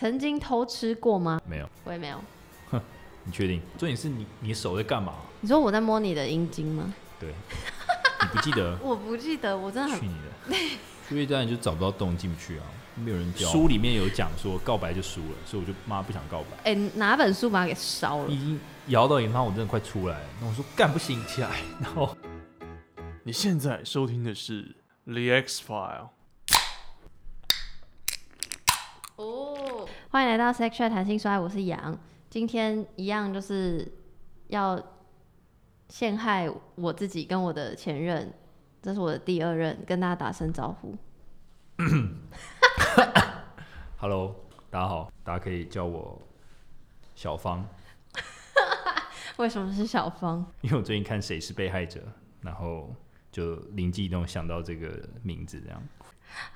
曾经偷吃过吗？没有，我也没有。哼，你确定？重点是你，你手在干嘛？你说我在摸你的阴茎吗？对，你不记得？我不记得，我真的很。去你的！因为这样你就找不到洞进不去啊，没有人教。书里面有讲说告白就输了，所以我就妈不想告白。哎、欸，哪本书把它给烧了？已经摇到银行，我真的快出来了。那我说干不行，起来。然后你现在收听的是《The X File》。欢迎来到 Sex Chat 谈性说爱，我是杨。今天一样就是要陷害我自己跟我的前任，这是我的第二任，跟大家打声招呼。Hello，大家好，大家可以叫我小芳。为什么是小芳？因为我最近看《谁是被害者》，然后就灵机一动想到这个名字，这样。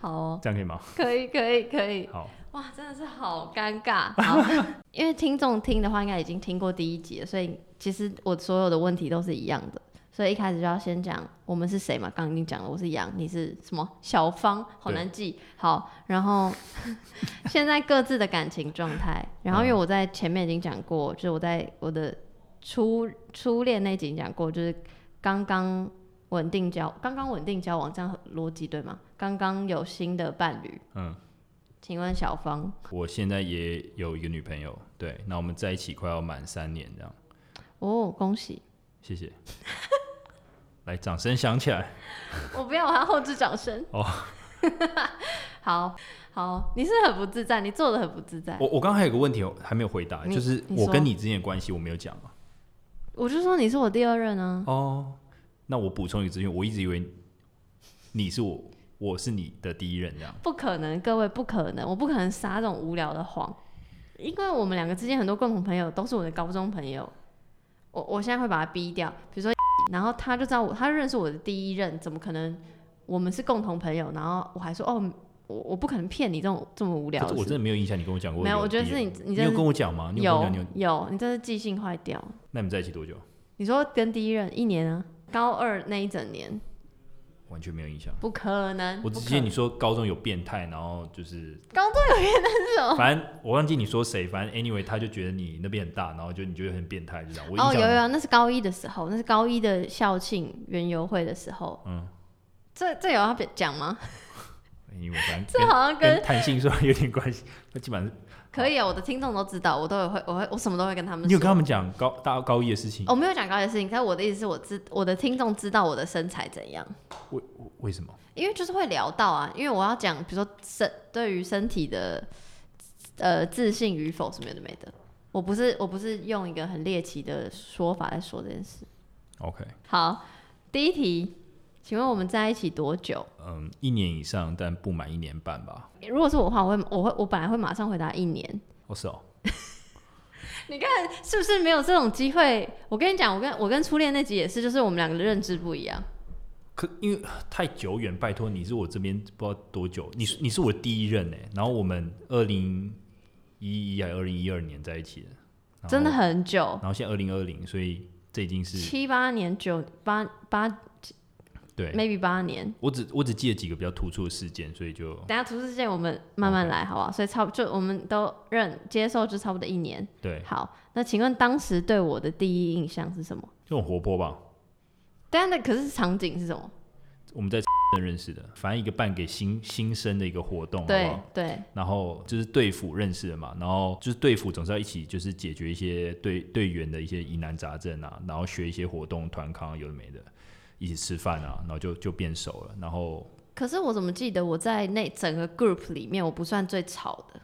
好哦，这样可以吗？可以，可以，可以。好。哇，真的是好尴尬。因为听众听的话，应该已经听过第一集了，所以其实我所有的问题都是一样的。所以一开始就要先讲我们是谁嘛，刚刚已经讲了，我是杨，你是什么？小芳，好难记。好，然后 现在各自的感情状态。然后因为我在前面已经讲过，就是我在我的初初恋那集已经讲过，就是刚刚稳定交，刚刚稳定交往，这样逻辑对吗？刚刚有新的伴侣。嗯。请问小芳，我现在也有一个女朋友，对，那我们在一起快要满三年这样。哦，恭喜！谢谢。来，掌声响起来。我不要，我要后置掌声。哦。好好，你是很不自在，你做的很不自在。我我刚刚还有个问题还没有回答，就是我跟你之间的关系我没有讲啊。我就说你是我第二任啊。哦，那我补充一个资讯，我一直以为你是我。我是你的第一任，这样不可能，各位不可能，我不可能撒这种无聊的谎，因为我们两个之间很多共同朋友都是我的高中朋友，我我现在会把他逼掉，比如说，然后他就知道我，他认识我的第一任，怎么可能我们是共同朋友？然后我还说哦，我我不可能骗你这种这么无聊的，我真的没有印象，你跟我讲过，没有，我觉得是你，你，你有跟我讲吗？有有，有，你真是记性坏掉。那你们在一起多久？你说跟第一任一年啊，高二那一整年。完全没有印象，不可能。我只记得你说高中有变态，然后就是高中有变态是什么？反正我忘记你说谁，反正 anyway 他就觉得你那边很大，然后就你觉得很变态，就这样。哦，有有，那是高一的时候，那是高一的校庆园游会的时候。嗯，这这有要讲吗？因为反正这好像跟弹性说 有点关系，那基本上。可以啊，我的听众都知道，我都有会，我会，我什么都会跟他们说。你有跟他们讲高大高一的事情？我没有讲高一的事情，但是我的意思是我知我的听众知道我的身材怎样。为为什么？因为就是会聊到啊，因为我要讲，比如说身对于身体的呃自信与否什么的没的，我不是我不是用一个很猎奇的说法来说这件事。OK，好，第一题。请问我们在一起多久？嗯，一年以上，但不满一年半吧。如果是我的话，我会，我会，我本来会马上回答一年。哦，是哦。你看是不是没有这种机会？我跟你讲，我跟我跟初恋那集也是，就是我们两个的认知不一样。可因为太久远，拜托你是我这边不知道多久，你你是我第一任哎，然后我们二零一一还二零一二年在一起的，真的很久。然后现在二零二零，所以这已经是七八年，九八八。对，maybe 八年。我只我只记得几个比较突出的事件，所以就等下突出事件我们慢慢来，好不好？所以差不就我们都认接受，就差不多一年。对，好，那请问当时对我的第一印象是什么？就很活泼吧。但那可是场景是什么？我们在 认识的，反正一个办给新新生的一个活动，对？对。然后就是队辅认识的嘛，然后就是队辅总是要一起就是解决一些队队员的一些疑难杂症啊，然后学一些活动团康有的没的。一起吃饭啊，然后就就变熟了。然后，可是我怎么记得我在那整个 group 里面，我不算最吵的。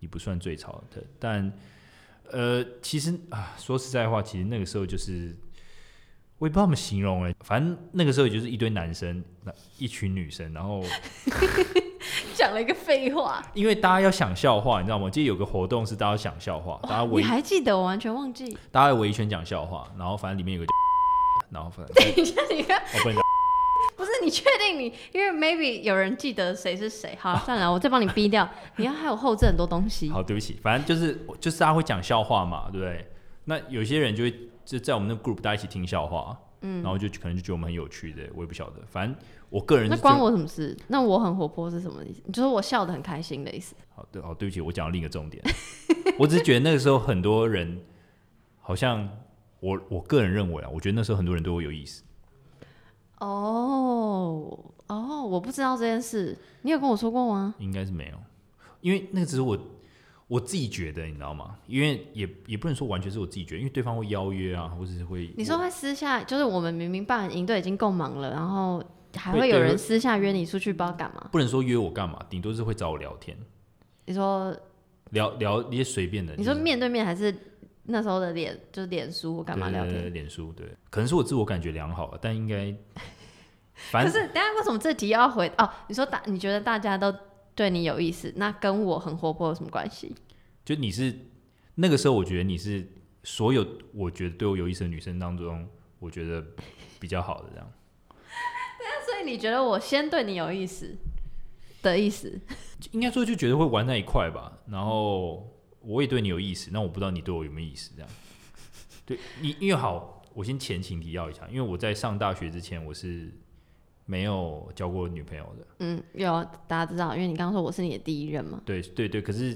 你不算最吵的，但呃，其实啊，说实在话，其实那个时候就是我也不知道怎么形容哎，反正那个时候也就是一堆男生，一群女生，然后 讲了一个废话。因为大家要想笑话，你知道吗？我记得有个活动是大家想笑话，大家围，你还记得？我完全忘记。大家围一圈讲笑话，然后反正里面有个。然后，等一下，你看，不，不是你确定你？因为 maybe 有人记得谁是谁。好，算了，我再帮你逼掉。你要还有后置很多东西。好，对不起，反正就是就是大家会讲笑话嘛，对不对？那有些人就会就在我们那 group 大家一起听笑话，嗯，然后就可能就觉得我们很有趣的，我也不晓得，反正我个人那关我什么事？那我很活泼是什么意思？就是我笑得很开心的意思。好的，好，对不起，我讲到另一个重点，我只是觉得那个时候很多人好像我我个人认为啊，我觉得那时候很多人对我有意思。哦哦，我不知道这件事，你有跟我说过吗？应该是没有，因为那个只是我我自己觉得，你知道吗？因为也也不能说完全是我自己觉得，因为对方会邀约啊，或者是会你说会私下，就是我们明明办营队已经够忙了，然后还会有人私下约你出去，不知道干嘛？不能说约我干嘛，顶多是会找我聊天。你说聊聊一些随便的，你说面对面还是那时候的脸，就是脸书干嘛聊天？脸书对，可能是我自我感觉良好，但应该。可是，等下为什么这题要回哦？你说大，你觉得大家都对你有意思，那跟我很活泼有什么关系？就你是那个时候，我觉得你是所有我觉得对我有意思的女生当中，我觉得比较好的这样。对啊，所以你觉得我先对你有意思的意思？应该说就觉得会玩在一块吧。然后我也对你有意思，那我不知道你对我有没有意思这样。对你，因为好，我先前情提要一下，因为我在上大学之前我是。没有交过女朋友的，嗯，有大家知道，因为你刚刚说我是你的第一任嘛。对对对，可是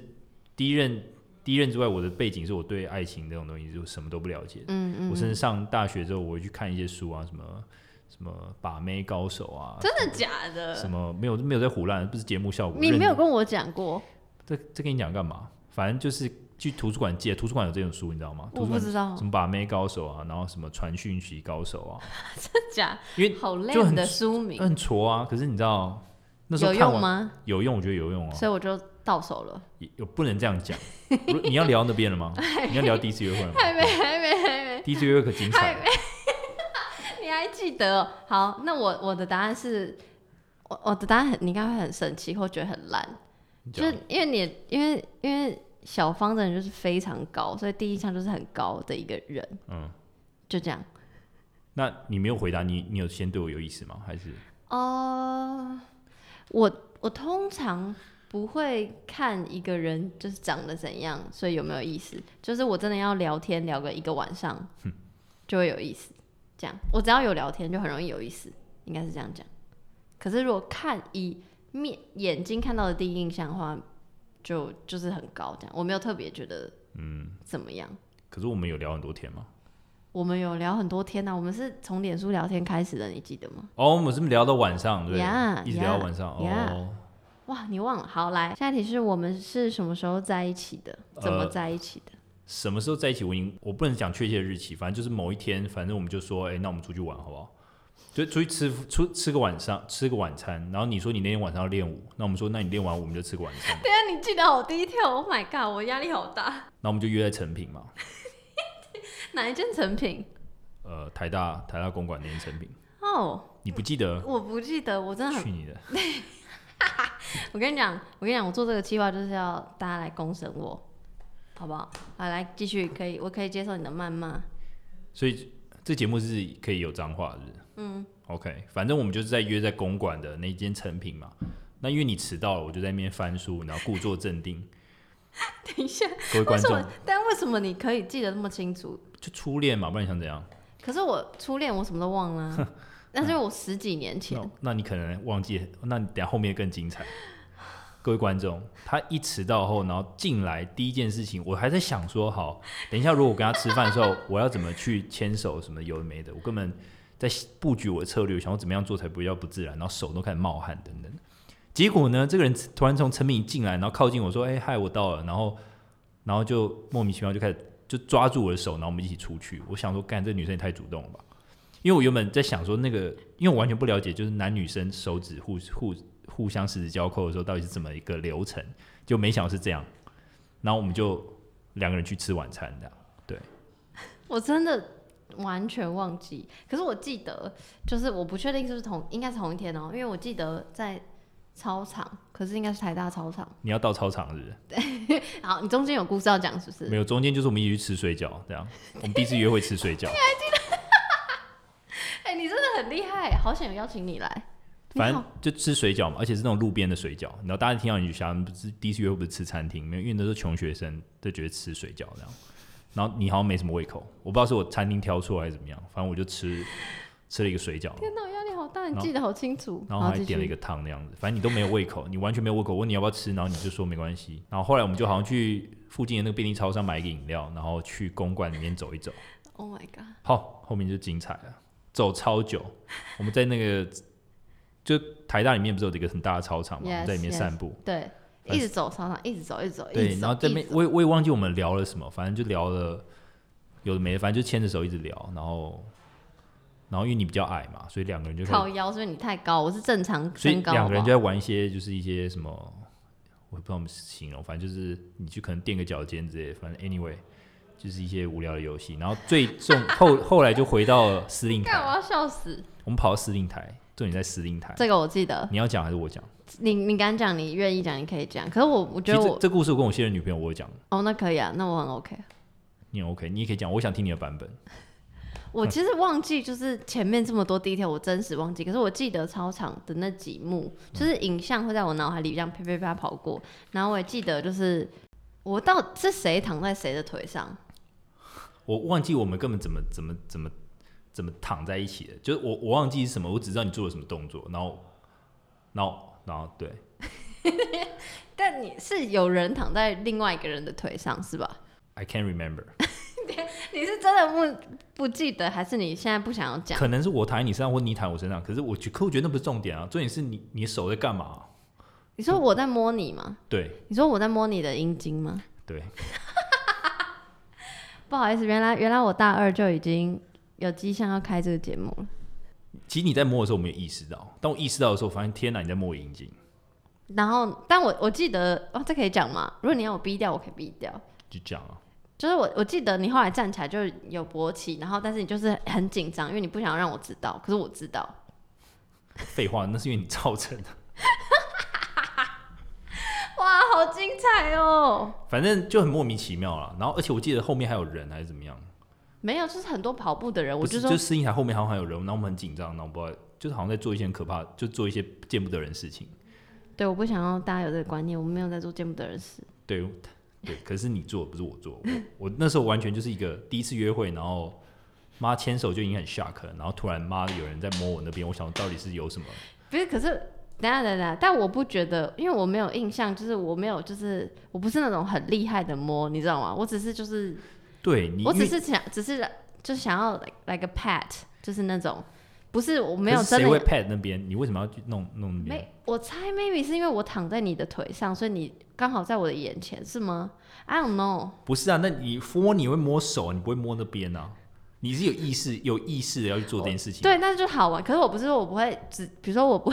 第一任第一任之外，我的背景是我对爱情这种东西就什么都不了解。嗯嗯。我甚至上大学之后，我会去看一些书啊，什么什么把妹高手啊。真的假的？什么没有没有在胡乱，不是节目效果。你没有跟我讲过。这这跟你讲干嘛？反正就是。去图书馆借，图书馆有这种书，你知道吗？我不知道。什么把妹高手啊，然后什么传讯息高手啊，真假？因为好累的书名，很挫啊。可是你知道那时候有用吗？有用，我觉得有用啊。所以我就到手了。有不能这样讲。你要聊那边了吗？你要聊第一次约会吗？还没，还没，还没。第一次约会可精彩。你还记得？好，那我我的答案是，我我的答案很，你应该会很生气或觉得很烂，就是因为你，因为因为。小方的人就是非常高，所以第一项就是很高的一个人。嗯，就这样。那你没有回答，你你有先对我有意思吗？还是？哦、uh，我我通常不会看一个人就是长得怎样，所以有没有意思？就是我真的要聊天聊个一个晚上，就会有意思。这样，我只要有聊天就很容易有意思，应该是这样讲。可是如果看以面眼睛看到的第一印象的话。就就是很高这样，我没有特别觉得嗯怎么样、嗯。可是我们有聊很多天吗？我们有聊很多天呢、啊，我们是从脸书聊天开始的，你记得吗？哦，我们是聊到晚上，对，yeah, 一直聊到晚上。Yeah, 哦，哇，你忘了？好，来，下一题是我们是什么时候在一起的？怎么在一起的？呃、什么时候在一起？我已经我不能讲确切的日期，反正就是某一天，反正我们就说，哎、欸，那我们出去玩好不好？就出去吃出吃个晚上，吃个晚餐。然后你说你那天晚上要练舞，那我们说，那你练完舞我们就吃个晚餐。对啊，你记得好低调，Oh my god，我压力好大。那我们就约在成品嘛。哪一件成品？呃，台大台大公馆那件成品。哦、oh,，你不记得？我不记得，我真的很。去你的！我跟你讲，我跟你讲，我做这个计划就是要大家来公审我，好不好？好来，继续，可以，我可以接受你的谩骂。所以这节目是可以有脏话的。嗯，OK，反正我们就是在约在公馆的那间成品嘛。那因为你迟到了，我就在那边翻书，然后故作镇定。等一下，各位观众，但为什么你可以记得那么清楚？就初恋嘛，不然你想怎样？可是我初恋我什么都忘了、啊，那是我十几年前。那，那你可能忘记，那你等下后面更精彩。各位观众，他一迟到后，然后进来第一件事情，我还在想说，好，等一下如果我跟他吃饭的时候，我要怎么去牵手什么有的没的，我根本。在布局我的策略，想要怎么样做才比较不自然，然后手都开始冒汗等等。结果呢，这个人突然从陈敏进来，然后靠近我说：“哎、嗨，我到了。”然后，然后就莫名其妙就开始就抓住我的手，然后我们一起出去。我想说，干，这女生也太主动了吧？因为我原本在想说，那个因为我完全不了解，就是男女生手指互互互相十指交扣的时候，到底是怎么一个流程，就没想到是这样。然后我们就两个人去吃晚餐，这样。对，我真的。完全忘记，可是我记得，就是我不确定是不是同，应该是同一天哦、喔，因为我记得在操场，可是应该是台大操场。你要到操场是不是？对，好，你中间有故事要讲是不是？没有，中间就是我们一起去吃水饺，这样。我们第一次约会吃水饺。你还记得？哎、欸，你真的很厉害，好想有邀请你来。反正就吃水饺嘛，而且是那种路边的水饺。然后大家听到你就想，不是第一次约会不是吃餐厅，没有，因为那时候穷学生都觉得吃水饺这样。然后你好像没什么胃口，我不知道是我餐厅挑错还是怎么样，反正我就吃吃了一个水饺。天哪，压力好大，你记得好清楚。然后还点了一个汤那样子，反正你都没有胃口，你完全没有胃口，问你要不要吃，然后你就说没关系。然后后来我们就好像去附近的那个便利超商买一个饮料，然后去公馆里面走一走。Oh my god！好，后面就精彩了，走超久。我们在那个就台大里面不是有一个很大的操场嘛，yes, 在里面散步。Yes, 对。一直走操场，一直走，一直走。对，然后这边我也我也忘记我们聊了什么，反正就聊了有的没的，反正就牵着手一直聊。然后，然后因为你比较矮嘛，所以两个人就靠腰，所以你太高，我是正常身高。所以两个人就在玩一些，就是一些什么，我也不知道怎么形容，反正就是你去可能垫个脚尖之类，反正 anyway 就是一些无聊的游戏。然后最重后后来就回到司令台，我要笑死。我们跑到司令台，重点在司令台。这个我记得。你要讲还是我讲？你你敢讲，你愿意讲，你可以讲。可是我我觉得我这，故事我跟我现任女朋友我会讲。哦，那可以啊，那我很 OK。你很 OK，你也可以讲。我想听你的版本。我其实忘记，就是前面这么多 detail，我真实忘记。可是我记得操场的那几幕，就是影像会在我脑海里这样啪啪啪跑过。然后我也记得，就是我到底是谁躺在谁的腿上。我忘记我们根本怎么怎么怎么怎么躺在一起的，就是我我忘记是什么，我只知道你做了什么动作，然后然后。然后对，但你是有人躺在另外一个人的腿上是吧？I can't remember。你是真的不不记得，还是你现在不想要讲？可能是我躺在你身上，或你躺我身上。可是我觉，可我觉得那不是重点啊，重点是你你手在干嘛？你说我在摸你吗？对。你说我在摸你的阴茎吗？对。不好意思，原来原来我大二就已经有迹象要开这个节目了。其实你在摸的时候，我没有意识到。当我意识到的时候，我发现天哪，你在摸我阴茎。然后，但我我记得，哦，这可以讲吗？如果你要我逼掉，我可以逼掉。就讲啊。就是我我记得你后来站起来就有勃起，然后但是你就是很紧张，因为你不想让我知道。可是我知道。废话，那是因为你造成的。哇，好精彩哦！反正就很莫名其妙了。然后，而且我记得后面还有人，还是怎么样？没有，就是很多跑步的人，我就说，就司令台后面好像还有人，然后我们很紧张，然后不知道，就是好像在做一些很可怕，就做一些见不得人的事情。对，我不想要大家有这个观念，我们没有在做见不得人的事。对，对，可是你做，不是我做，我我那时候完全就是一个第一次约会，然后妈牵手就已经很 shock 了，然后突然妈有人在摸我那边，我想到底是有什么？不是，可是等下等下，但我不觉得，因为我没有印象，就是我没有，就是我不是那种很厉害的摸，你知道吗？我只是就是。对你，我只是想，只是就是想要 like like a pet，就是那种，不是我没有真的。谁会 pet 那边？你为什么要去弄弄那边？没，我猜 maybe 是因为我躺在你的腿上，所以你刚好在我的眼前，是吗？I don't know。不是啊，那你摸你会摸手，你不会摸那边啊？你是有意识有意识的要去做这件事情。对，那就好玩。可是我不是说我不会，只比如说我不。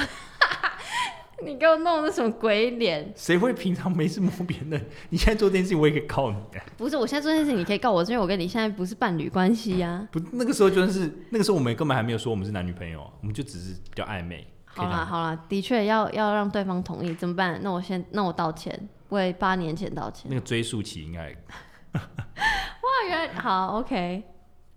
你给我弄的什么鬼脸？谁会平常没事摸别人？你现在做这件事情，我也可以告你。不是，我现在做这件事情，你可以告我，是因为我跟你现在不是伴侣关系呀、啊。不，那个时候就是那个时候，我们根本还没有说我们是男女朋友，我们就只是比较暧昧。好啦好啦，的确要要让对方同意，怎么办？那我先，那我道歉，为八年前道歉。那个追溯期应该。哇，原来好 OK。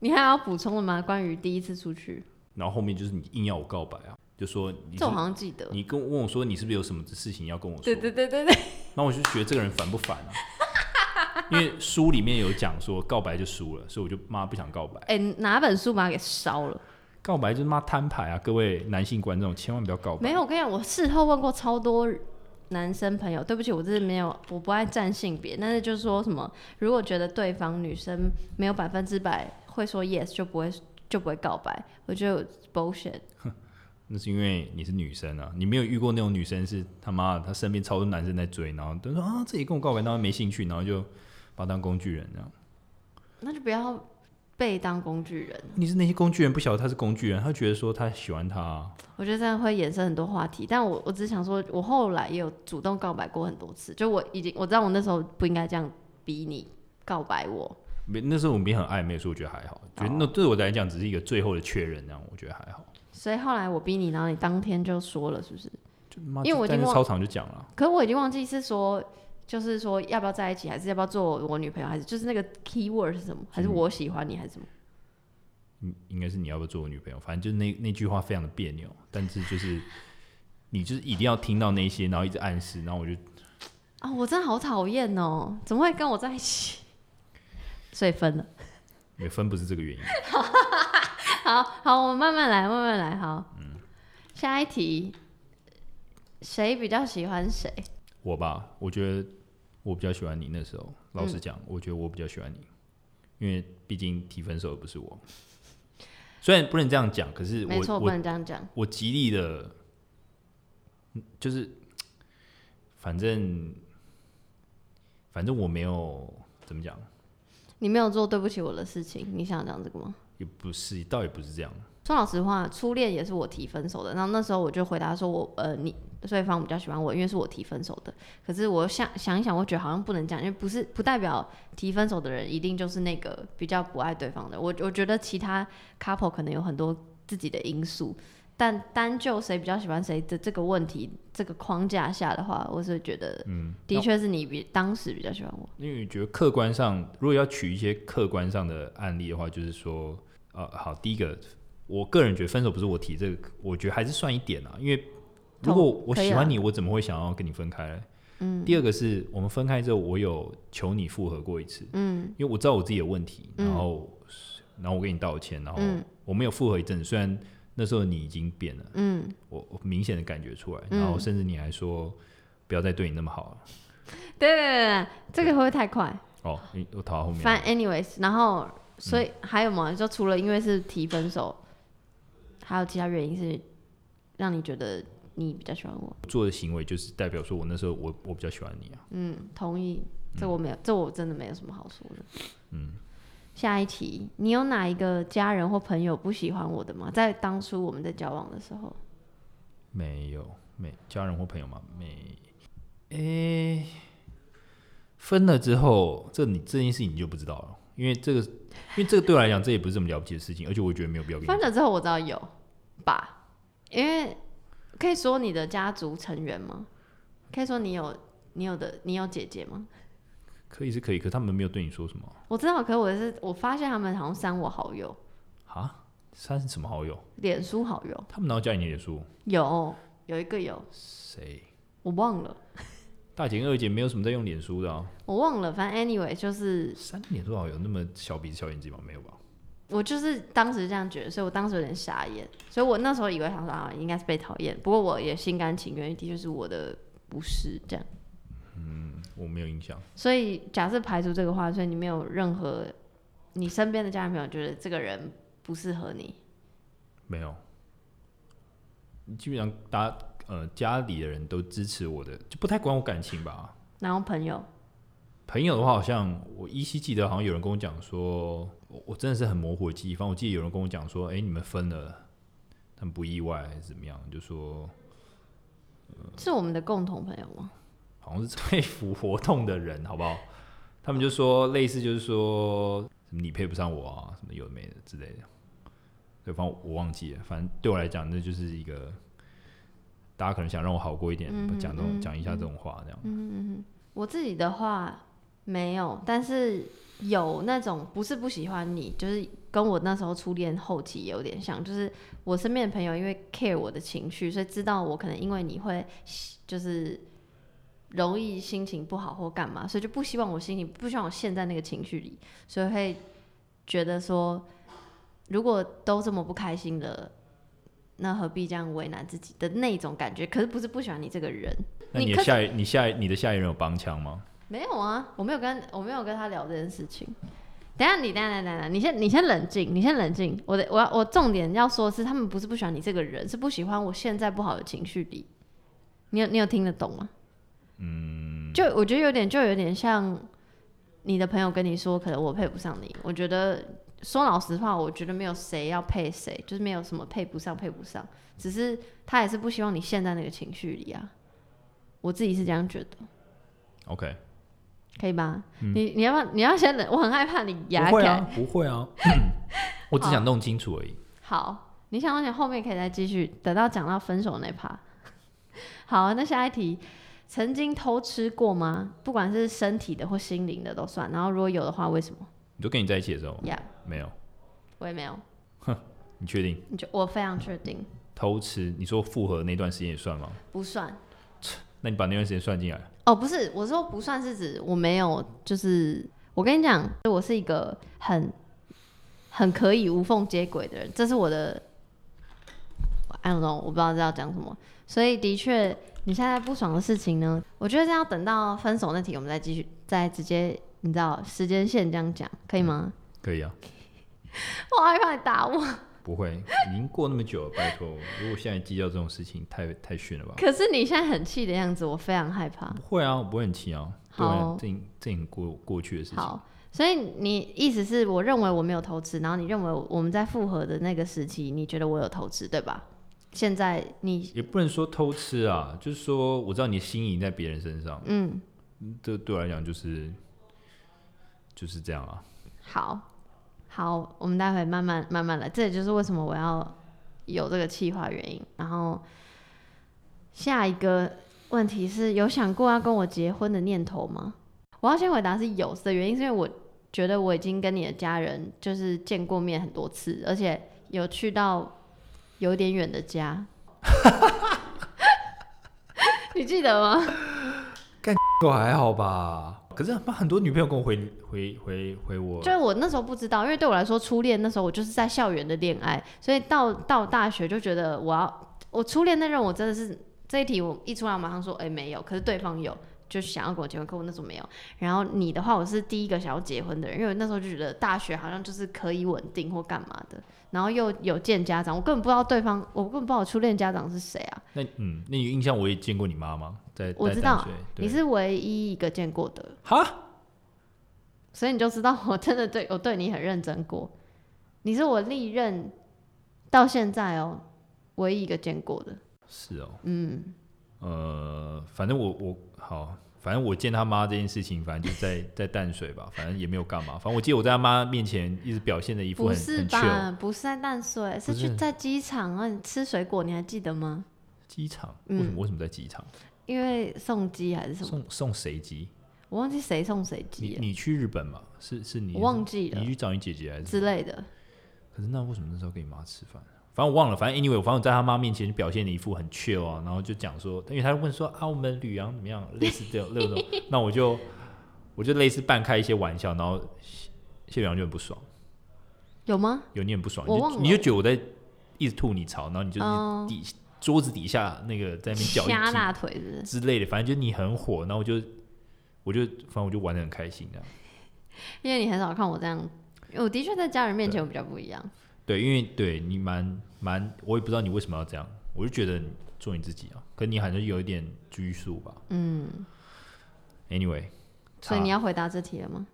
你还要补充的吗？关于第一次出去？然后后面就是你硬要我告白啊。就说你，这我好像记得。你跟问我说，你是不是有什么事情要跟我说？对对对对对。那我就觉得这个人烦不烦啊？因为书里面有讲说告白就输了，所以我就妈不想告白。哎、欸，哪本书把它给烧了？告白就是妈摊牌啊！各位男性观众千万不要告白。没有，我跟你讲，我事后问过超多男生朋友。对不起，我这是没有，我不爱占性别，但是就是说什么，如果觉得对方女生没有百分之百会说 yes，就不会就不会告白。我觉得 bullshit。那是因为你是女生啊，你没有遇过那种女生是他妈，她身边超多男生在追，然后都说啊，自己跟我告白，然后没兴趣，然后就把他当工具人这样。那就不要被当工具人。你是那些工具人不晓得他是工具人，他觉得说他喜欢他啊。我觉得这样会衍生很多话题，但我我只想说，我后来也有主动告白过很多次，就我已经我知道我那时候不应该这样逼你告白我。没，那时候我们也很暧昧，所以我觉得还好，觉得那对我来讲只是一个最后的确认，这样我觉得还好。所以后来我逼你，然后你当天就说了，是不是？因为我已经操场就讲了。可是我已经忘记是说，就是说要不要在一起，还是要不要做我女朋友，还是就是那个 key word 是什么？还是我喜欢你，还是什么？嗯，应该是你要不要做我女朋友？反正就是那那句话非常的别扭，但是就是你就是一定要听到那些，然后一直暗示，然后我就啊、哦，我真的好讨厌哦！怎么会跟我在一起？所以分了。也分不是这个原因。好好，我们慢慢来，慢慢来。好，嗯，下一题，谁比较喜欢谁？我吧，我觉得我比较喜欢你。那时候，老实讲，嗯，我觉得我比较喜欢你，因为毕竟提分手的不是我。虽然不能这样讲，可是我没错，不能这样讲。我极力的，就是反正反正我没有怎么讲。你没有做对不起我的事情，你想讲这个吗？也不是，倒也不是这样。说老实话，初恋也是我提分手的。然后那时候我就回答说我，我呃，你对方比较喜欢我，因为是我提分手的。可是我想想一想，我觉得好像不能讲，因为不是不代表提分手的人一定就是那个比较不爱对方的。我我觉得其他 couple 可能有很多自己的因素。但单就谁比较喜欢谁的这个问题，这个框架下的话，我是觉得，嗯，的确是你比当时比较喜欢我。因为觉得客观上，如果要取一些客观上的案例的话，就是说，呃，好，第一个，我个人觉得分手不是我提这个，我觉得还是算一点啊。因为如果我喜欢你，我怎么会想要跟你分开呢？嗯。第二个是我们分开之后，我有求你复合过一次，嗯，因为我知道我自己有问题，然后，然后我跟你道歉，然后我没有复合一阵子，虽然。那时候你已经变了，嗯，我我明显的感觉出来，嗯，然后甚至你还说不要再对你那么好了。对对对对，这个会不会太快？哦，你我逃到后面。反正 anyways，然后所以还有吗？就除了因为是提分手，还有其他原因是让你觉得你比较喜欢我？做的行为就是代表说我那时候我我比较喜欢你啊。嗯，同意。这我没有，这我真的没有什么好说的。嗯。下一题，你有哪一个家人或朋友不喜欢我的吗？在当初我们在交往的时候，没有，没家人或朋友吗？没。诶、欸，分了之后，这你这件事情你就不知道了，因为这个，因为这个对我来讲，这也不是什么了不起的事情，而且我觉得没有必要。分了之后我知道有吧，因为可以说你的家族成员吗？可以说你有你有的你有姐姐吗？可以是可以，可他们没有对你说什么。我知道，可是我是我发现他们好像删我好友。啊？删什么好友？脸书好友。他们哪有加你脸书？有，有一个有。谁？我忘了。大姐跟二姐没有什么在用脸书的啊。我忘了，反正 anyway 就是。删脸书好有那么小鼻子小眼睛吗？没有吧？我就是当时这样觉得，所以我当时有点傻眼，所以我那时候以为他说啊应该是被讨厌，不过我也心甘情愿，的确是我的不是这样。嗯。我没有印象，所以假设排除这个话，所以你没有任何你身边的家人朋友觉得这个人不适合你？没有，基本上大家呃家里的人都支持我的，就不太管我感情吧。然后朋友，朋友的话，好像我依稀记得，好像有人跟我讲说，我我真的是很模糊的记忆，反正我记得有人跟我讲说，哎、欸，你们分了，他们不意外还是怎么样？就说，呃、是我们的共同朋友吗？好像是配服活动的人，好不好？他们就说类似，就是说什么你配不上我啊，什么有的没的之类的。对方我忘记了，反正对我来讲，那就是一个大家可能想让我好过一点，讲这种讲一下这种话，这样。嗯嗯嗯。我自己的话没有，但是有那种不是不喜欢你，就是跟我那时候初恋后期有点像，就是我身边的朋友因为 care 我的情绪，所以知道我可能因为你会就是。容易心情不好或干嘛，所以就不希望我心情，不希望我陷在那个情绪里，所以会觉得说，如果都这么不开心的，那何必这样为难自己的那种感觉？可是不是不喜欢你这个人？那你的下一，你下一，你的下一任有帮腔吗？没有啊，我没有跟我没有跟他聊这件事情。等下你等下等下，你先你先冷静，你先冷静。我的我要我重点要说的是，他们不是不喜欢你这个人，是不喜欢我现在不好的情绪里。你有你有听得懂吗？嗯，就我觉得有点，就有点像你的朋友跟你说，可能我配不上你。我觉得说老实话，我觉得没有谁要配谁，就是没有什么配不上配不上，只是他也是不希望你陷在那个情绪里啊。我自己是这样觉得。OK，可以吧？嗯、你你要不要你要先冷，我很害怕你压开。不会啊，不会啊，我只想弄清楚而已。好，好，你想弄清后面可以再继续，等到讲到分手那趴。好，那下一题。曾经偷吃过吗？不管是身体的或心灵的都算。然后如果有的话，为什么？你都跟你在一起的时候？Yeah，没有。我也没有。哼，你确定？你就我非常确定。偷吃？你说复合那段时间也算吗？不算。那你把那段时间算进来？哦，不是，我说不算是指我没有，就是我跟你讲，我是一个很很可以无缝接轨的人，这是我的。I don't know，我不知道这要讲什么。所以的确，你现在不爽的事情呢，我觉得这要等到分手那题，我们再继续，再直接，你知道时间线这样讲，可以吗？可以啊。我害怕你打我。不会，已经过那么久了，拜托。如果现在计较这种事情，太太逊了吧？可是你现在很气的样子，我非常害怕。不会啊，我不会很气啊。好，这这很过过去的事情。好，所以你意思是我认为我没有偷吃，然后你认为我们在复合的那个时期，你觉得我有偷吃，对吧？现在你也不能说偷吃啊，就是说我知道你心已经在别人身上。嗯，这对我来讲就是就是这样啊。好。好，我们待会慢慢慢慢来，这也就是为什么我要有这个计划原因。然后下一个问题是有想过要跟我结婚的念头吗？我要先回答是有的原因，是因为我觉得我已经跟你的家人就是见过面很多次，而且有去到有点远的家。你记得吗？干都还好吧。可是很多女朋友跟我回回回回我，就是我那时候不知道，因为对我来说，初恋那时候我就是在校园的恋爱，所以到到大学就觉得我要我初恋那任我真的是这一题我一出来马上说哎、没有，可是对方有，就想要跟我结婚，可我那时候没有。然后你的话，我是第一个想要结婚的人，因为那时候就觉得大学好像就是可以稳定或干嘛的，然后又有见家长，我根本不知道对方，我根本不知道我初恋家长是谁啊。那嗯，那你印象我也见过你妈吗？我知道你是唯一一个见过的，哈，所以你就知道我真的对我对你很认真过。你是我历任到现在哦唯一一个见过的。是哦，嗯，呃，反正我我好，反正我见他妈这件事情，反正就在 在淡水吧，反正也没有干嘛。反正我记得我在他妈面前一直表现的一副很不是吧？很不是在淡水，是去在机场啊，你吃水果，你还记得吗？机场？为什么？为什么在机场？因为送机还是什么？送送谁机？我忘记谁送谁机。你你去日本嘛？是是你？我忘记了。你去找你姐姐还是之类的？可是那为什么那时候跟你妈吃饭？反正我忘了。反正 anyway，我反正我在他妈面前就表现了一副很 chill 啊，然后就讲说，因为他问说啊，我们吕阳怎么样？类似这种 那种，那我就我就类似半开一些玩笑，然后谢吕阳就很不爽。有吗？有，你很不爽，我忘了。你就觉得我在一直吐你槽，然后你就底。Uh 桌子底下那个在那边叫大腿之类的，反正就你很火，然后我就我就反正我就玩的很开心这样。因为你很少看我这样，我的确在家人面前我比较不一样。对，因为对你蛮蛮，我也不知道你为什么要这样，我就觉得做你自己啊，可你好像有一点拘束吧。嗯。Anyway，所以你要回答这题了吗？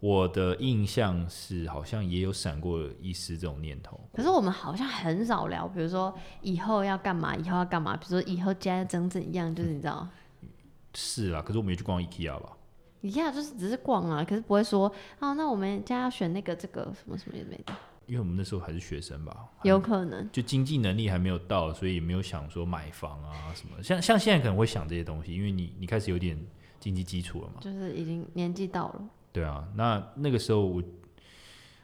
我的印象是，好像也有闪过一丝这种念头。可是我们好像很少聊，比如说以后要干嘛，以后要干嘛，比如说以后家长怎样，就是你知道。是啊，可是我们也去逛 IKEA 吧？IKEA 就是只是逛啊，可是不会说，啊，那我们家要选那个这个什么什么也没的。因为我们那时候还是学生吧，有可能就经济能力还没有到，所以也没有想说买房啊什么。像像现在可能会想这些东西，因为你你开始有点经济基础了嘛，就是已经年纪到了。对啊，那那个时候我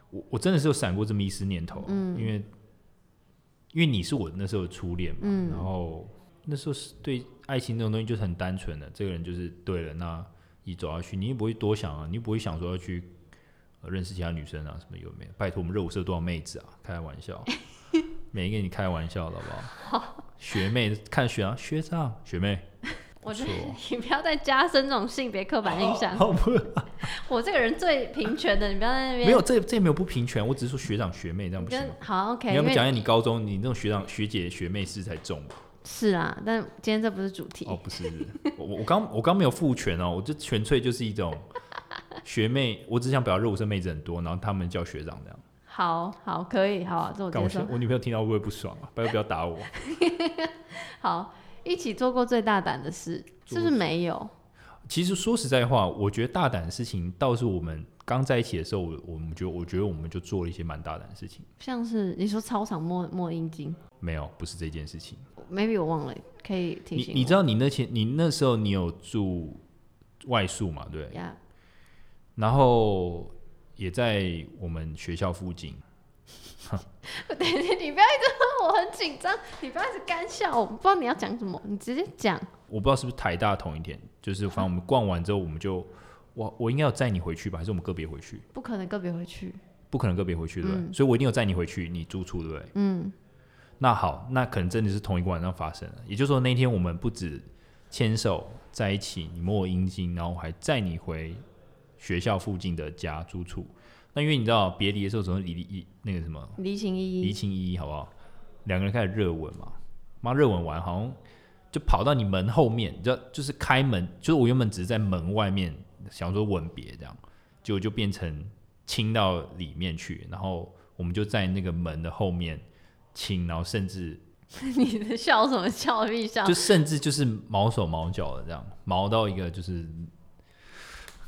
我我真的是有闪过这么一丝念头，嗯，因为因为你是我那时候的初恋嘛，嗯，然后那时候是对爱情这种东西就是很单纯的，这个人就是对了，那你走下去，你也不会多想啊，你也不会想说要去认识其他女生啊什么有没有？拜托我们热舞社多少妹子啊，开玩笑，没跟你开玩笑的好不好？好，学妹看学啊学长学妹。我觉得你不要再加深这种性别刻板印象。我这个人最平权的，你不要在那边。没有，这这也没有不平权，我只是说学长学妹这样不行。好，OK。你要不讲一下你高中你那种学长学姐学妹是才重？是啊，但今天这不是主题。哦，不是，我我刚我刚没有父权哦，我就纯粹就是一种学妹，我只想表达热舞社妹子很多，然后他们叫学长这样。好好，可以，好，啊这我接受。我女朋友听到会不会不爽啊？不要不要打我。好。一起做过最大胆的事，是不是没有？其实说实在话，我觉得大胆的事情倒是我们刚在一起的时候，我我们就我觉得我们就做了一些蛮大胆的事情。像是你说操场摸摸阴茎，没有，不是这件事情。Maybe 我忘了，可以提醒你。你知道你那前你那时候你有住外宿嘛？对。Yeah. 然后也在我们学校附近。等等，你不要一直说我很紧张，你不要一直干笑，我不知道你要讲什么，你直接讲。我不知道是不是台大同一天，就是反正我们逛完之后，我们就我我应该要载你回去吧？还是我们个别回去？不可能个别回去。不可能个别回去，对不对？嗯、所以我一定有载你回去，你住处，对不对？嗯。那好，那可能真的是同一个晚上发生的。也就是说，那天我们不止牵手在一起，你摸我阴茎，然后我还载你回学校附近的家住处。那因为你知道别离的时候总是离离那个什么离情依依，离情依依，好不好？两个人开始热吻嘛，妈热吻完好像就跑到你门后面，你知道就是开门，就是我原本只是在门外面想说吻别这样，结果就变成亲到里面去，然后我们就在那个门的后面亲，然后甚至 你的笑什么笑？闭笑，就甚至就是毛手毛脚的这样，毛到一个就是。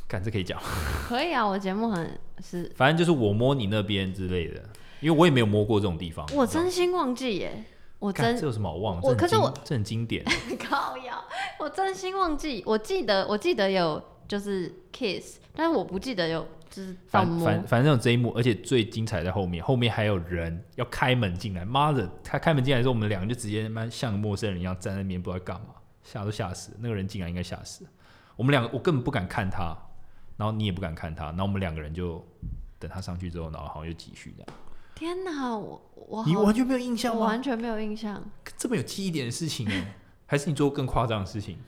干，这可以讲，可以啊，我节目很是，反正就是我摸你那边之类的，因为我也没有摸过这种地方。我真心忘记耶，我真这有什么好忘？我可是我这很经典。靠腰，我真心忘记，我记得我记得有就是 kiss，但是我不记得有就是反反反正有这一幕，而且最精彩在后面，后面还有人要开门进来，妈的，他开门进来的时候，我们两个就直接妈像陌生人一样站在那边，不知道干嘛，吓都吓死。那个人进来应该吓死，我们两个我根本不敢看他。然后你也不敢看他，然后我们两个人就等他上去之后，然后好像又继续这样。天哪，我我你完全没有印象吗？我完全没有印象。这么有记忆点的事情呢？还是你做过更夸张的事情？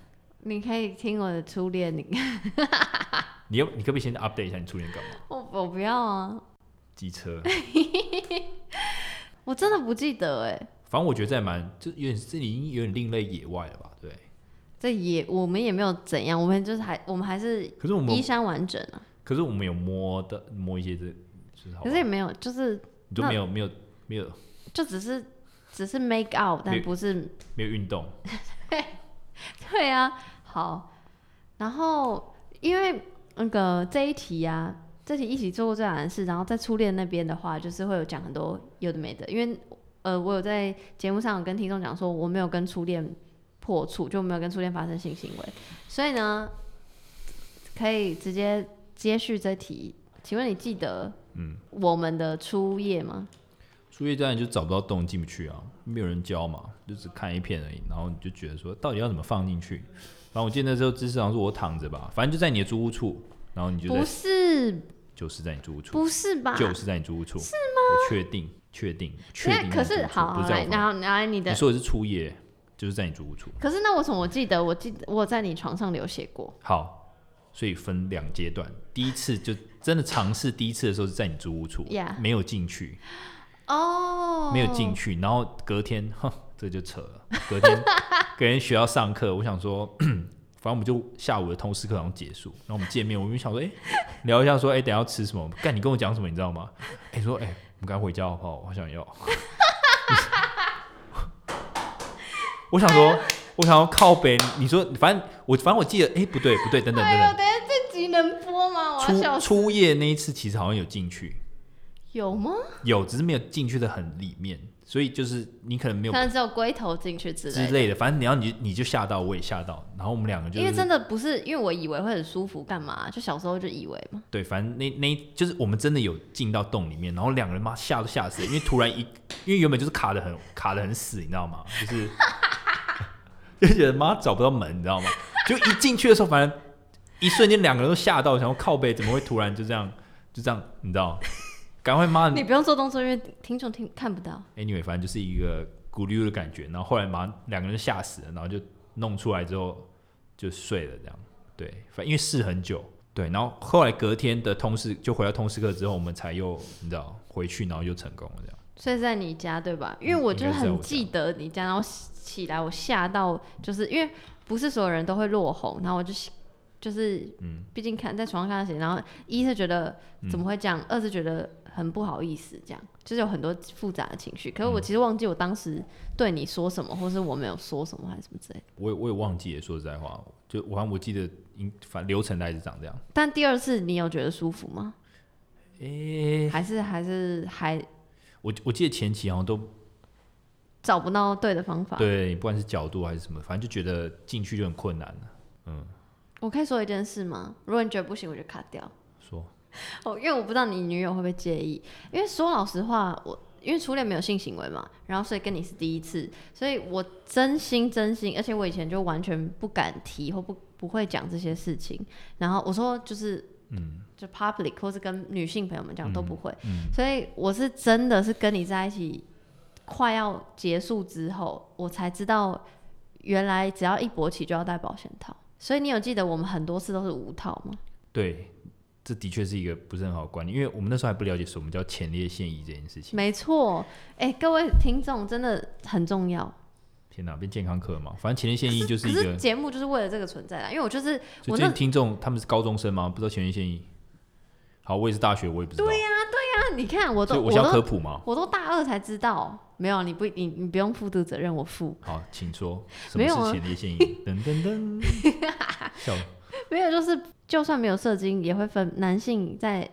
你可以听我的初恋，你 你要你可不可以先 update 一下你初恋干嘛？我我不要啊。机车。我真的不记得哎。反正我觉得这蛮就有点这已经有点另类野外了吧？对。这也我们也没有怎样，我们就是还我们还是可是我们衣衫完整啊。可是我们有摸的摸一些这，就是好。可是也没有，就是你就没有没有没有，就只是只是 make out，但不是没有运动。对对啊，好。然后因为那个这一题啊，这题一起做过最难的事，然后在初恋那边的话，就是会有讲很多有的没的，因为呃，我有在节目上有跟听众讲说，我没有跟初恋。破处就没有跟初恋发生性行为，所以呢，可以直接接续这题。请问你记得嗯我们的初夜吗？初夜当然就找不到洞进不去啊，没有人教嘛，就只看一片而已。然后你就觉得说，到底要怎么放进去？然后我记得那时候姿势好像是我躺着吧，反正就在你的租屋处，然后你就不是，就是在你租屋处，不是吧？就是在你租屋处，是吗？我确定，确定，确定。可是好，好来，然后来你的，你说的是初夜。就是在你租屋处。可是那我什么我记得，我记得我在你床上流血过。好，所以分两阶段。第一次就真的尝试，第一次的时候是在你租屋处，Yeah. 没有进去。哦，oh. 没有进去。然后隔天，哼，这就扯了。隔天，隔天学校上课，我想说，反正我们就下午的通识课堂结束，然后我们见面，我们就想说，哎、欸，聊一下，说，哎、欸，等下要吃什么？干，你跟我讲什么？你知道吗？哎、欸，说，哎、欸，我们赶快回家好不好？我好想要。我想说，我想要靠北。你说，反正我，反正我记得，哎、欸，不对，不对，等等等等。哎，等下这集能播吗？初初夜那一次，其实好像有进去。有吗？有，只是没有进去的很里面，所以就是你可能没有。可能只有龟头进去之类的。之类的，反正你要你你就吓到，我也吓到，然后我们两个就。因为真的不是，因为我以为会很舒服，干嘛？就小时候就以为嘛。对，反正那那就是我们真的有进到洞里面，然后两个人妈吓都吓死了，因为突然一，因为原本就是卡的很卡的很死，你知道吗？就是。就觉得妈找不到门，你知道吗？就一进去的时候，反正一瞬间两个人都吓到，想要靠背，怎么会突然就这样就这样？你知道？赶快妈！你不用做动作，因为听众听看不到。Anyway，反正就是一个咕溜的感觉。然后后来马上两个人吓死了，然后就弄出来之后就睡了，这样。对，反正因为试很久，对。然后后来隔天的通识就回到通识课之后，我们才又你知道回去，然后又成功了这样。所以在你家对吧？因为我就很记得你家，然后。起来，我吓到，就是因为不是所有人都会落红，然后我就就是，嗯，毕竟看在床上看到血，然后一是觉得怎么会这样，嗯、二是觉得很不好意思，这样就是有很多复杂的情绪。可是我其实忘记我当时对你说什么，或是我没有说什么，还是什么之类的。我也我也忘记了，说实在话，就我我记得，反流程大概是长这样。但第二次你有觉得舒服吗？诶、欸，还是还是还，我我记得前期好像都。找不到对的方法，对，不管是角度还是什么，反正就觉得进去就很困难了。嗯，我可以说一件事吗？如果你觉得不行，我就卡掉。说，哦，因为我不知道你女友会不会介意。因为说老实话，我因为初恋没有性行为嘛，然后所以跟你是第一次，所以我真心真心，而且我以前就完全不敢提或不不会讲这些事情。然后我说就是，嗯，就 public 或是跟女性朋友们讲都不会。嗯，所以我是真的是跟你在一起快要结束之后，我才知道原来只要一勃起就要戴保险套。所以你有记得我们很多次都是无套吗？对。这的确是一个不是很好的观念，因为我们那时候还不了解什么叫前列腺移这件事情。没错，哎，各位听众真的很重要。天哪，变健康课嘛？反正前列腺液就是一个节目，就是为了这个存在的。因为我就是我那听众他们是高中生吗？不知道前列腺液。好，我也是大学，我也不知道。对呀、啊，对呀、啊，你看我都，我想科普嘛，我都大二才知道。没有，你不，你你不用负这个责任，我负。好，请说。什么是前列腺液？噔噔噔。笑。没有，就是就算没有射精，也会分男性在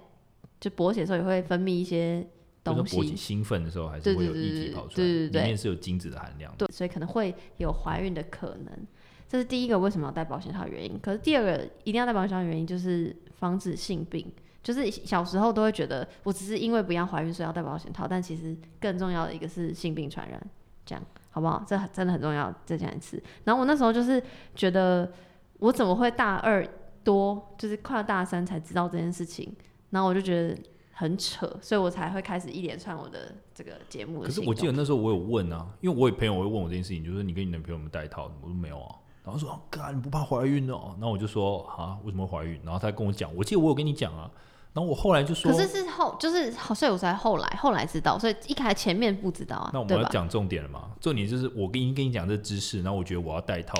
就勃起的时候也会分泌一些东西。勃起兴奋的时候还是会有液体跑出来，里面是有精子的含量。对，所以可能会有怀孕的可能。这是第一个为什么要戴保险套的原因。可是第二个一定要戴保险套的原因就是防止性病。就是小时候都会觉得我只是因为不要怀孕所以要戴保险套，但其实更重要的一个是性病传染，这样好不好？这真的很重要。再讲一次。然后我那时候就是觉得。我怎么会大二多，就是快要大三才知道这件事情，然后我就觉得很扯，所以我才会开始一连串我的这个节目。可是我记得那时候我有问啊，因为我有朋友会问我这件事情，就是你跟你男朋友有没有戴套？我说没有啊，然后说哥你不怕怀孕哦？然后我就说啊为什么怀孕？然后他跟我讲，我记得我有跟你讲啊，然后我后来就说，可是是后就是所以我才后来后来知道，所以一开始前面不知道啊。那我们要讲重点了嘛？重点就是我跟你跟你讲这知识，然后我觉得我要戴套。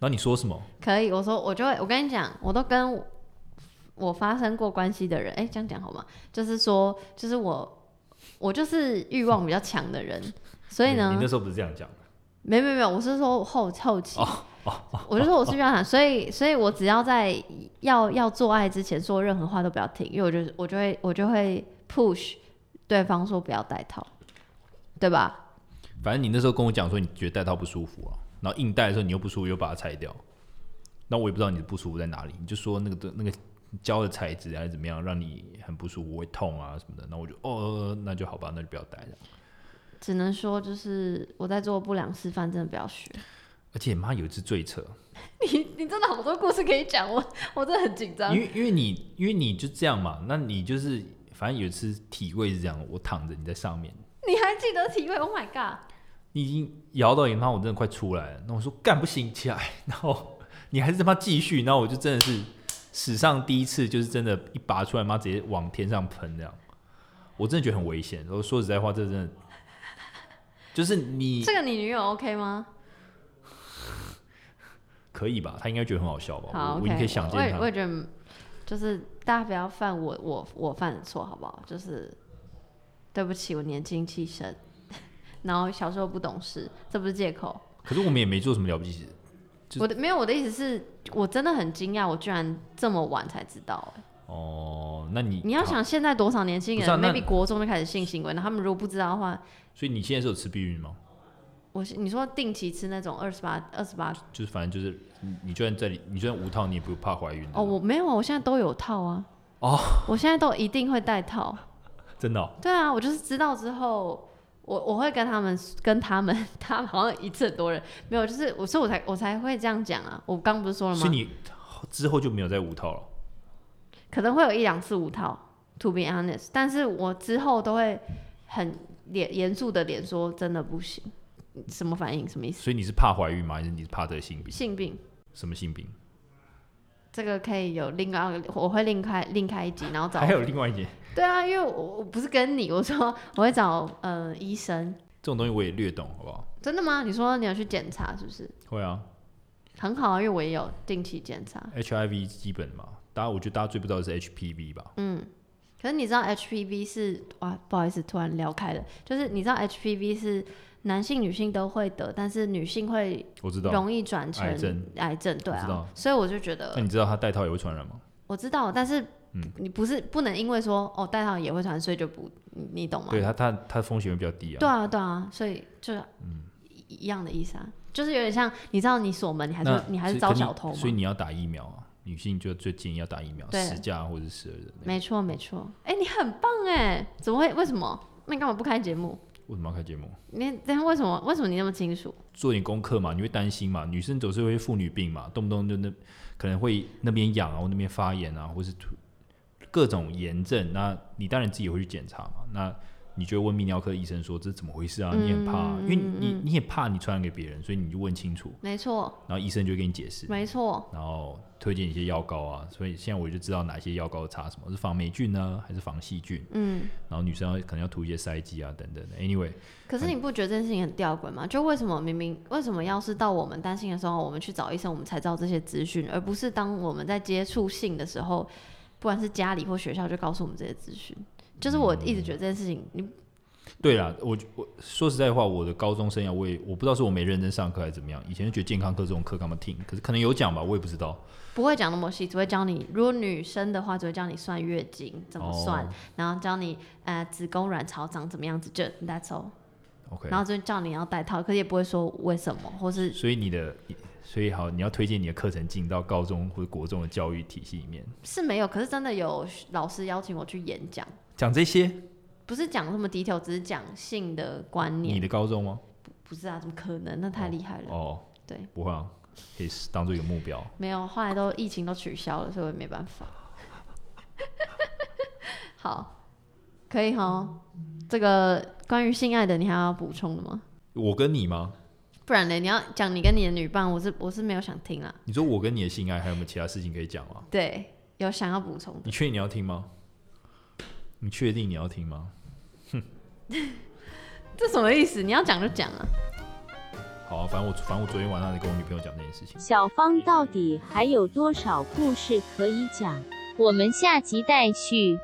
然后你说什么？可以，我说我就会，我跟你讲，我都跟我发生过关系的人，哎，这样讲好吗？就是说，就是我，我就是欲望比较强的人，所以呢，你那时候不是这样讲的？没没没有，我是说后后期，哦哦哦、我就说我是欲望强，所以所以我只要在要要做爱之前说任何话都不要听，因为我就我就会我就会 push 对方说不要戴套，对吧？反正你那时候跟我讲说你觉得戴套不舒服啊。然后硬戴的时候你又不舒服，又把它拆掉，那我也不知道你的不舒服在哪里。你就说那个的那个胶的材质还是怎么样，让你很不舒服，会痛啊什么的。那我就哦，那就好吧，那就不要戴了。只能说就是我在做不良示范，真的不要学。而且妈有一次最扯，你你真的好多故事可以讲，我我真的很紧张。因为因为你因为你就这样嘛，那你就是反正有一次体位是这样，我躺着你在上面，你还记得体位？Oh my god！你已经摇到一半，我真的快出来了。那我说干不行起来，然后你还是他妈继续，然后我就真的是史上第一次，就是真的，一拔出来妈直接往天上喷这样。我真的觉得很危险。我说实在话，这真的就是你这个你女友 OK 吗？可以吧？他应该觉得很好笑吧？好，我你、可以想见他。我也我也觉得，就是大家不要犯我我我犯的错，好不好？就是对不起，我年轻气盛。然后小时候不懂事，这不是借口。可是我们也没做什么了不起的。我的没有，我的意思是我真的很惊讶，我居然这么晚才知道。哦，那你你要想现在多少年轻人，maybe 国中就开始性行为，那他们如果不知道的话，所以你现在是有吃避孕吗？我你说定期吃那种二十八二十八，就是反正就是你就算在里，你就算无套，你也不怕怀孕。哦，我没有啊，我现在都有套啊。哦，我现在都一定会带套。真的、哦？对啊，我就是知道之后。我我会跟他们跟他们，他们好像一次很多人没有，就是我所以我才我才会这样讲啊。我刚不是说了吗？所以你之后就没有再无套了？可能会有一两次无套，to be honest。但是我之后都会很严严肃的脸说，真的不行。什么反应？什么意思？所以你是怕怀孕吗？还是你是怕得性病？性病？什么性病？这个可以有另外，我会另开另开一集，然后找。还有另外一集。对啊，因为我我不是跟你，我说我会找呃医生。这种东西我也略懂，好不好？真的吗？你说你要去检查是不是？会啊。很好啊，因为我也有定期检查。HIV 基本嘛，大家我觉得大家最不知道的是 HPV 吧？嗯。可是你知道 HPV 是哇，不好意思，突然聊开了，就是你知道 HPV 是。男性、女性都会得，但是女性会容易转成癌症，癌症对啊，所以我就觉得。那你知道他戴套也会传染吗？我知道，但是你不是不能因为说哦戴套也会传，所以就不你懂吗？对他他他风险会比较低啊。对啊对啊，所以就嗯一样的意思啊，就是有点像你知道你锁门，你还是你还是招小偷吗？所以你要打疫苗啊，女性就最建议要打疫苗，十价或者十二的。没错没错，哎你很棒哎，怎么会为什么？那你干嘛不开节目？为什么要开节目？你等下为什么？为什么你那么清楚？做点功课嘛，你会担心嘛？女生总是会妇女病嘛，动不动就那可能会那边痒啊，或那边发炎啊，或是各种炎症，那你当然自己会去检查嘛。那你就问泌尿科医生说，这怎么回事啊？嗯、你很怕，因为你你也怕你传染给别人，所以你就问清楚。没错。然后医生就给你解释。没错。然后推荐一些药膏啊，所以现在我就知道哪些药膏擦什么，是防霉菌呢，还是防细菌？嗯。然后女生要可能要涂一些塞剂啊，等等的。Anyway。可是你不觉得这件事情很吊诡吗？就为什么明明为什么要是到我们担心的时候，我们去找医生，我们才知道这些资讯，而不是当我们在接触性的时候，不管是家里或学校就告诉我们这些资讯？就是我一直觉得这件事情，你。对啦，我我说实在话，我的高中生涯，我也我不知道是我没认真上课还是怎么样。以前就觉得健康课这种课干嘛听？可是可能有讲吧，我也不知道。不会讲那么细，只会教你，如果女生的话，只会教你算月经怎么算，哦、然后教你呃子宫卵巢长怎么样子，就 that's all。OK。然后就叫你要戴套，可是也不会说为什么，或是。所以你的，所以好，你要推荐你的课程进到高中或者国中的教育体系里面。是没有，可是真的有老师邀请我去演讲，讲这些。不是讲那么 detail，只是讲性的观念。你的高中吗？不，不是啊，怎么可能？那太厉害了。哦，对，不会啊，可以当做一个目标。没有，后来都疫情都取消了，所以我也没办法。好，可以哈。这个关于性爱的，你还要补充的吗？我跟你吗？不然呢？你要讲你跟你的女伴，我是我是没有想听啊。你说我跟你的性爱还有没有其他事情可以讲吗？对，有想要补充的。你确定你要听吗？你确定你要听吗？哼，这什么意思？你要讲就讲啊。好啊，反正我反正我昨天晚上也跟我女朋友讲这件事情。小芳到底还有多少故事可以讲？我们下集待续。